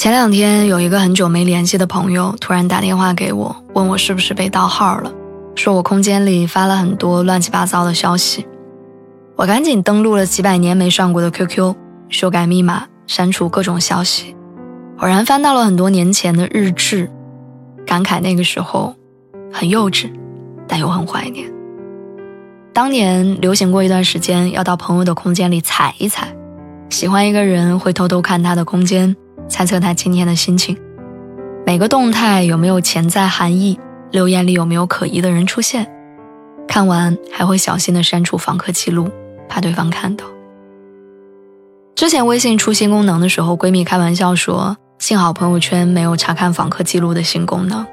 前两天有一个很久没联系的朋友突然打电话给我，问我是不是被盗号了，说我空间里发了很多乱七八糟的消息。我赶紧登录了几百年没上过的 QQ，修改密码，删除各种消息。偶然翻到了很多年前的日志，感慨那个时候很幼稚，但又很怀念。当年流行过一段时间，要到朋友的空间里踩一踩，喜欢一个人会偷偷看他的空间。猜测他今天的心情，每个动态有没有潜在含义，留言里有没有可疑的人出现，看完还会小心的删除访客记录，怕对方看到。之前微信出新功能的时候，闺蜜开玩笑说：“幸好朋友圈没有查看访客记录的新功能，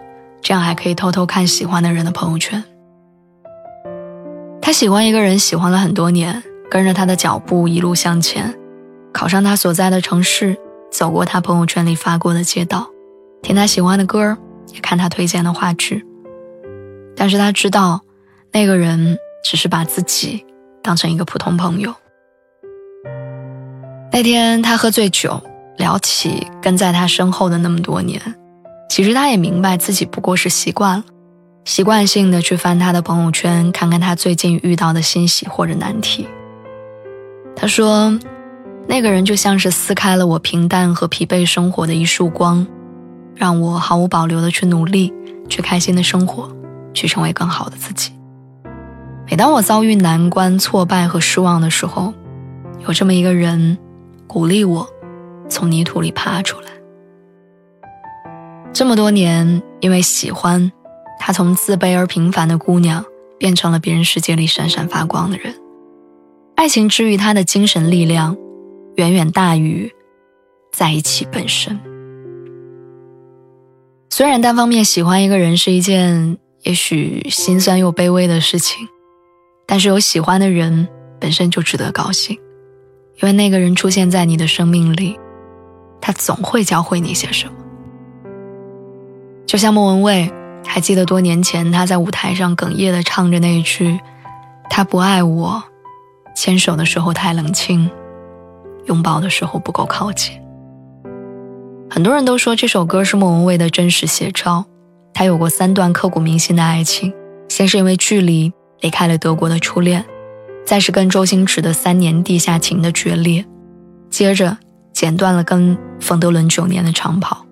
这样还可以偷偷看喜欢的人的朋友圈。”他喜欢一个人，喜欢了很多年，跟着他的脚步一路向前，考上他所在的城市。走过他朋友圈里发过的街道，听他喜欢的歌，也看他推荐的话剧。但是他知道，那个人只是把自己当成一个普通朋友。那天他喝醉酒，聊起跟在他身后的那么多年，其实他也明白自己不过是习惯了，习惯性的去翻他的朋友圈，看看他最近遇到的欣喜或者难题。他说。那个人就像是撕开了我平淡和疲惫生活的一束光，让我毫无保留的去努力，去开心的生活，去成为更好的自己。每当我遭遇难关、挫败和失望的时候，有这么一个人，鼓励我从泥土里爬出来。这么多年，因为喜欢，他从自卑而平凡的姑娘，变成了别人世界里闪闪发光的人。爱情之于他的精神力量。远远大于在一起本身。虽然单方面喜欢一个人是一件也许心酸又卑微的事情，但是有喜欢的人本身就值得高兴，因为那个人出现在你的生命里，他总会教会你些什么。就像莫文蔚，还记得多年前他在舞台上哽咽的唱着那一句：“他不爱我，牵手的时候太冷清。”拥抱的时候不够靠近。很多人都说这首歌是莫文蔚的真实写照。她有过三段刻骨铭心的爱情，先是因为距离离开了德国的初恋，再是跟周星驰的三年地下情的决裂，接着剪断了跟冯德伦九年的长跑。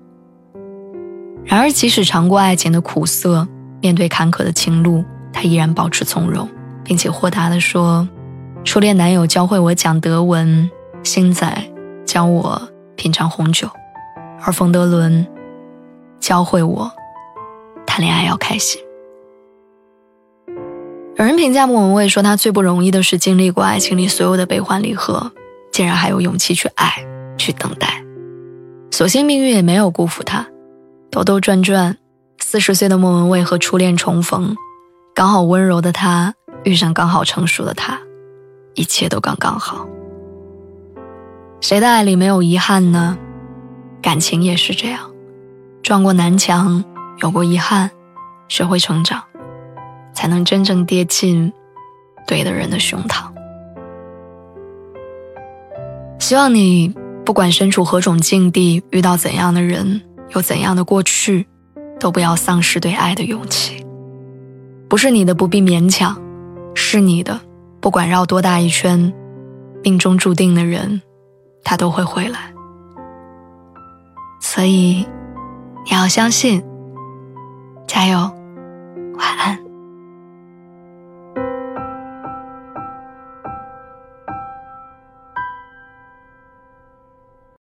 然而，即使尝过爱情的苦涩，面对坎坷的情路，她依然保持从容，并且豁达地说：“初恋男友教会我讲德文。”星仔教我品尝红酒，而冯德伦教会我谈恋爱要开心。有人评价莫文蔚说，她最不容易的是经历过爱情里所有的悲欢离合，竟然还有勇气去爱，去等待。所幸命运也没有辜负她，兜兜转转，四十岁的莫文蔚和初恋重逢，刚好温柔的她遇上刚好成熟的他，一切都刚刚好。谁的爱里没有遗憾呢？感情也是这样，撞过南墙，有过遗憾，学会成长，才能真正跌进对的人的胸膛。希望你不管身处何种境地，遇到怎样的人，有怎样的过去，都不要丧失对爱的勇气。不是你的不必勉强，是你的，不管绕多大一圈，命中注定的人。他都会回来，所以你要相信，加油。